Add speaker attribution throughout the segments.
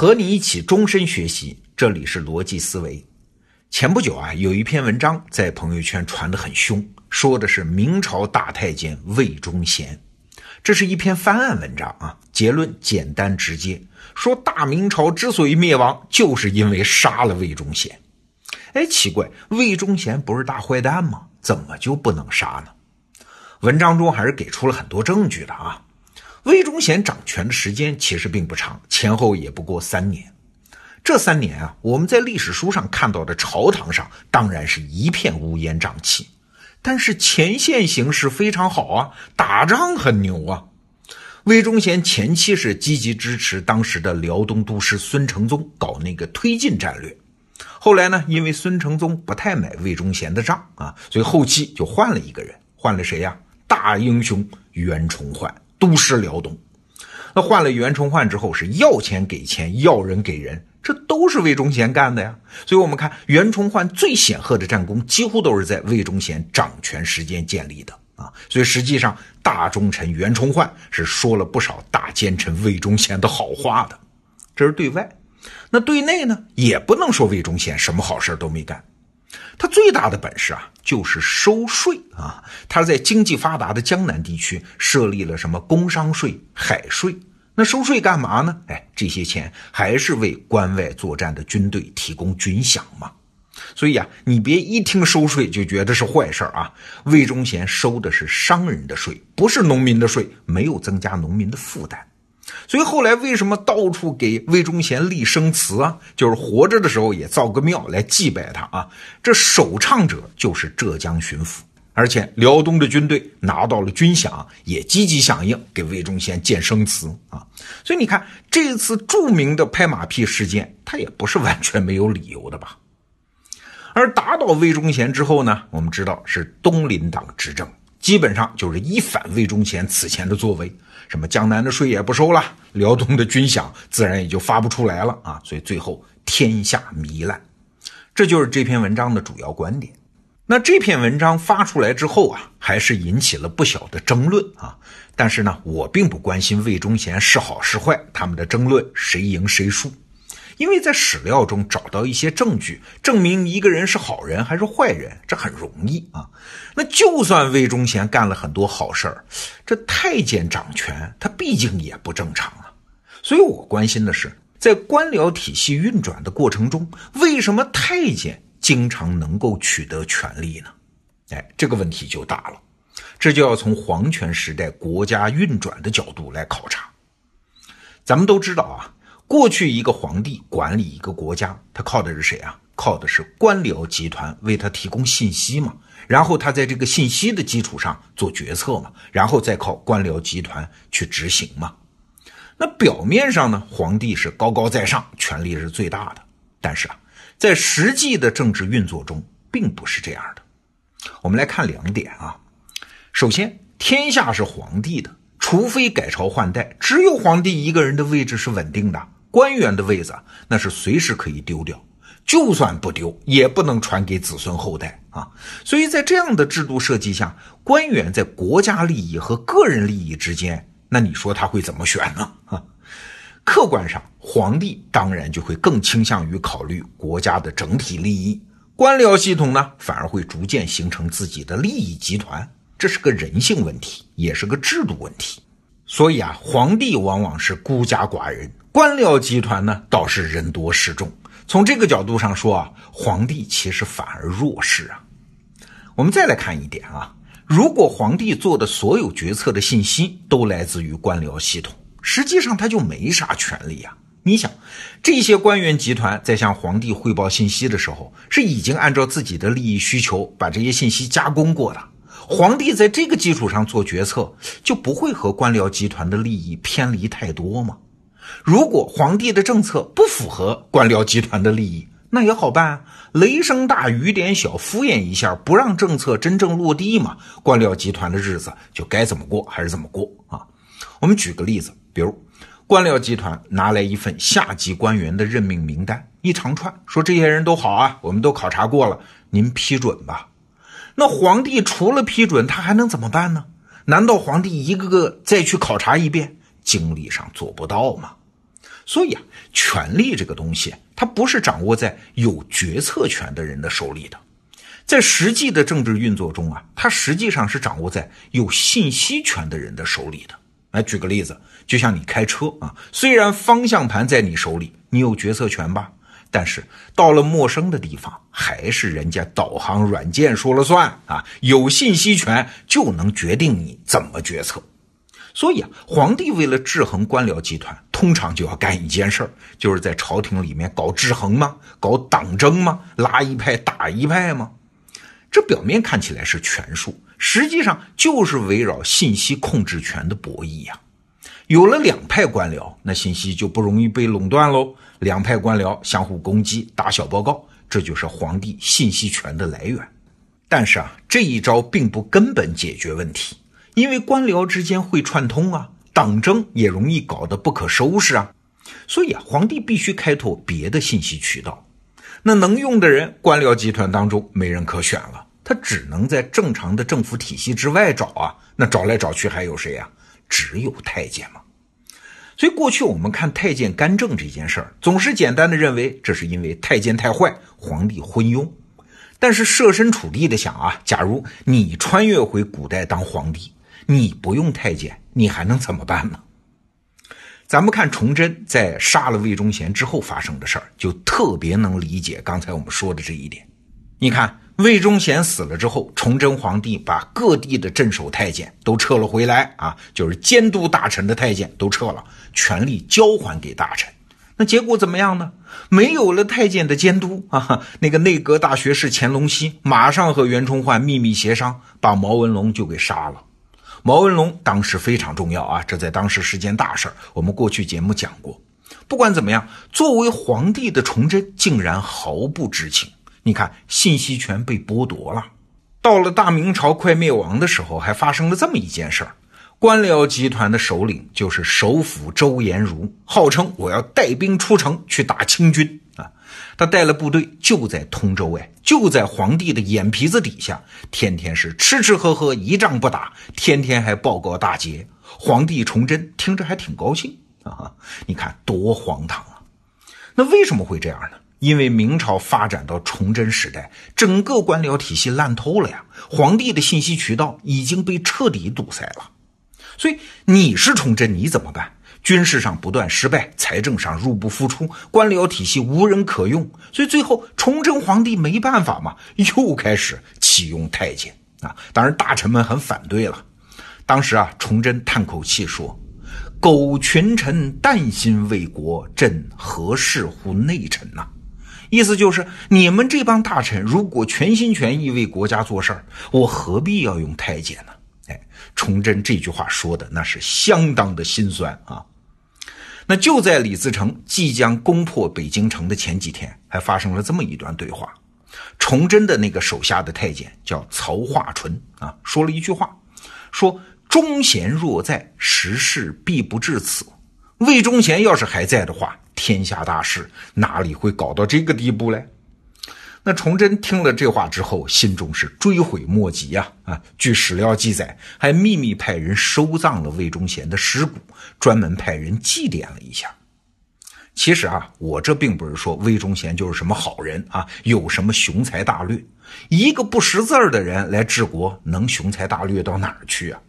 Speaker 1: 和你一起终身学习，这里是逻辑思维。前不久啊，有一篇文章在朋友圈传得很凶，说的是明朝大太监魏忠贤。这是一篇翻案文章啊，结论简单直接，说大明朝之所以灭亡，就是因为杀了魏忠贤。哎，奇怪，魏忠贤不是大坏蛋吗？怎么就不能杀呢？文章中还是给出了很多证据的啊。魏忠贤掌权的时间其实并不长，前后也不过三年。这三年啊，我们在历史书上看到的朝堂上当然是一片乌烟瘴气，但是前线形势非常好啊，打仗很牛啊。魏忠贤前期是积极支持当时的辽东都师孙承宗搞那个推进战略，后来呢，因为孙承宗不太买魏忠贤的账啊，所以后期就换了一个人，换了谁呀？大英雄袁崇焕。都师辽东，那换了袁崇焕之后是要钱给钱，要人给人，这都是魏忠贤干的呀。所以，我们看袁崇焕最显赫的战功，几乎都是在魏忠贤掌权时间建立的啊。所以，实际上大忠臣袁崇焕是说了不少大奸臣魏忠贤的好话的。这是对外，那对内呢，也不能说魏忠贤什么好事都没干。他最大的本事啊，就是收税啊！他在经济发达的江南地区设立了什么工商税、海税。那收税干嘛呢？哎，这些钱还是为关外作战的军队提供军饷嘛。所以啊，你别一听收税就觉得是坏事啊。魏忠贤收的是商人的税，不是农民的税，没有增加农民的负担。所以后来为什么到处给魏忠贤立生祠啊？就是活着的时候也造个庙来祭拜他啊。这首倡者就是浙江巡抚，而且辽东的军队拿到了军饷，也积极响应给魏忠贤建生祠啊。所以你看这次著名的拍马屁事件，他也不是完全没有理由的吧？而打倒魏忠贤之后呢，我们知道是东林党执政，基本上就是一反魏忠贤此前的作为。什么江南的税也不收了，辽东的军饷自然也就发不出来了啊！所以最后天下糜烂，这就是这篇文章的主要观点。那这篇文章发出来之后啊，还是引起了不小的争论啊。但是呢，我并不关心魏忠贤是好是坏，他们的争论谁赢谁输。因为在史料中找到一些证据，证明一个人是好人还是坏人，这很容易啊。那就算魏忠贤干了很多好事儿，这太监掌权，他毕竟也不正常啊。所以我关心的是，在官僚体系运转的过程中，为什么太监经常能够取得权力呢？哎，这个问题就大了，这就要从皇权时代国家运转的角度来考察。咱们都知道啊。过去一个皇帝管理一个国家，他靠的是谁啊？靠的是官僚集团为他提供信息嘛，然后他在这个信息的基础上做决策嘛，然后再靠官僚集团去执行嘛。那表面上呢，皇帝是高高在上，权力是最大的，但是啊，在实际的政治运作中并不是这样的。我们来看两点啊，首先，天下是皇帝的，除非改朝换代，只有皇帝一个人的位置是稳定的。官员的位子那是随时可以丢掉，就算不丢，也不能传给子孙后代啊。所以在这样的制度设计下，官员在国家利益和个人利益之间，那你说他会怎么选呢？啊，客观上，皇帝当然就会更倾向于考虑国家的整体利益，官僚系统呢，反而会逐渐形成自己的利益集团，这是个人性问题，也是个制度问题。所以啊，皇帝往往是孤家寡人。官僚集团呢，倒是人多势众。从这个角度上说啊，皇帝其实反而弱势啊。我们再来看一点啊，如果皇帝做的所有决策的信息都来自于官僚系统，实际上他就没啥权利啊。你想，这些官员集团在向皇帝汇报信息的时候，是已经按照自己的利益需求把这些信息加工过的。皇帝在这个基础上做决策，就不会和官僚集团的利益偏离太多吗？如果皇帝的政策不符合官僚集团的利益，那也好办，雷声大雨点小，敷衍一下，不让政策真正落地嘛。官僚集团的日子就该怎么过还是怎么过啊？我们举个例子，比如官僚集团拿来一份下级官员的任命名单，一长串，说这些人都好啊，我们都考察过了，您批准吧。那皇帝除了批准，他还能怎么办呢？难道皇帝一个个再去考察一遍？精力上做不到吗？所以啊，权力这个东西，它不是掌握在有决策权的人的手里的，在实际的政治运作中啊，它实际上是掌握在有信息权的人的手里的。来举个例子，就像你开车啊，虽然方向盘在你手里，你有决策权吧，但是到了陌生的地方，还是人家导航软件说了算啊，有信息权就能决定你怎么决策。所以啊，皇帝为了制衡官僚集团，通常就要干一件事儿，就是在朝廷里面搞制衡吗？搞党争吗？拉一派打一派吗？这表面看起来是权术，实际上就是围绕信息控制权的博弈呀。有了两派官僚，那信息就不容易被垄断喽。两派官僚相互攻击，打小报告，这就是皇帝信息权的来源。但是啊，这一招并不根本解决问题。因为官僚之间会串通啊，党争也容易搞得不可收拾啊，所以啊，皇帝必须开拓别的信息渠道。那能用的人，官僚集团当中没人可选了，他只能在正常的政府体系之外找啊。那找来找去还有谁呀？只有太监嘛。所以过去我们看太监干政这件事儿，总是简单的认为这是因为太监太坏，皇帝昏庸。但是设身处地的想啊，假如你穿越回古代当皇帝。你不用太监，你还能怎么办呢？咱们看崇祯在杀了魏忠贤之后发生的事儿，就特别能理解刚才我们说的这一点。你看魏忠贤死了之后，崇祯皇帝把各地的镇守太监都撤了回来啊，就是监督大臣的太监都撤了，权力交还给大臣。那结果怎么样呢？没有了太监的监督啊，那个内阁大学士乾隆熙马上和袁崇焕秘密协商，把毛文龙就给杀了。毛文龙当时非常重要啊，这在当时是件大事儿。我们过去节目讲过。不管怎么样，作为皇帝的崇祯竟然毫不知情。你看，信息权被剥夺了。到了大明朝快灭亡的时候，还发生了这么一件事儿：官僚集团的首领就是首辅周延儒，号称我要带兵出城去打清军。他带了部队就在通州，哎，就在皇帝的眼皮子底下，天天是吃吃喝喝，一仗不打，天天还报告大捷。皇帝崇祯听着还挺高兴啊，你看多荒唐啊！那为什么会这样呢？因为明朝发展到崇祯时代，整个官僚体系烂透了呀，皇帝的信息渠道已经被彻底堵塞了。所以你是崇祯，你怎么办？军事上不断失败，财政上入不敷出，官僚体系无人可用，所以最后崇祯皇帝没办法嘛，又开始启用太监啊。当然大臣们很反对了。当时啊，崇祯叹口气说：“苟群臣但心为国，朕何事乎内臣呐？”意思就是你们这帮大臣如果全心全意为国家做事儿，我何必要用太监呢？哎，崇祯这句话说的那是相当的心酸啊。那就在李自成即将攻破北京城的前几天，还发生了这么一段对话。崇祯的那个手下的太监叫曹化淳啊，说了一句话，说忠贤若在，时势必不至此。魏忠贤要是还在的话，天下大事哪里会搞到这个地步嘞？那崇祯听了这话之后，心中是追悔莫及呀！啊，据史料记载，还秘密派人收葬了魏忠贤的尸骨，专门派人祭奠了一下。其实啊，我这并不是说魏忠贤就是什么好人啊，有什么雄才大略。一个不识字儿的人来治国，能雄才大略到哪儿去啊？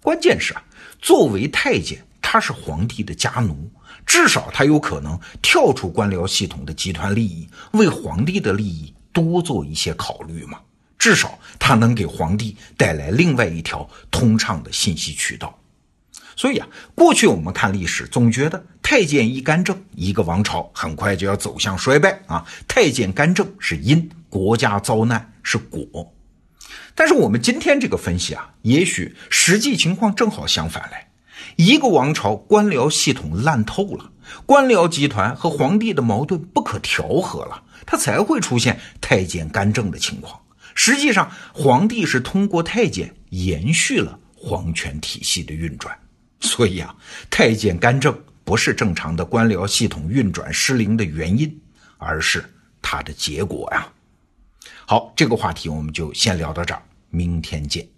Speaker 1: 关键是啊，作为太监，他是皇帝的家奴。至少他有可能跳出官僚系统的集团利益，为皇帝的利益多做一些考虑嘛。至少他能给皇帝带来另外一条通畅的信息渠道。所以啊，过去我们看历史，总觉得太监一干政，一个王朝很快就要走向衰败啊。太监干政是因，国家遭难是果。但是我们今天这个分析啊，也许实际情况正好相反来。一个王朝官僚系统烂透了，官僚集团和皇帝的矛盾不可调和了，他才会出现太监干政的情况。实际上，皇帝是通过太监延续了皇权体系的运转，所以啊，太监干政不是正常的官僚系统运转失灵的原因，而是它的结果呀。好，这个话题我们就先聊到这儿，明天见。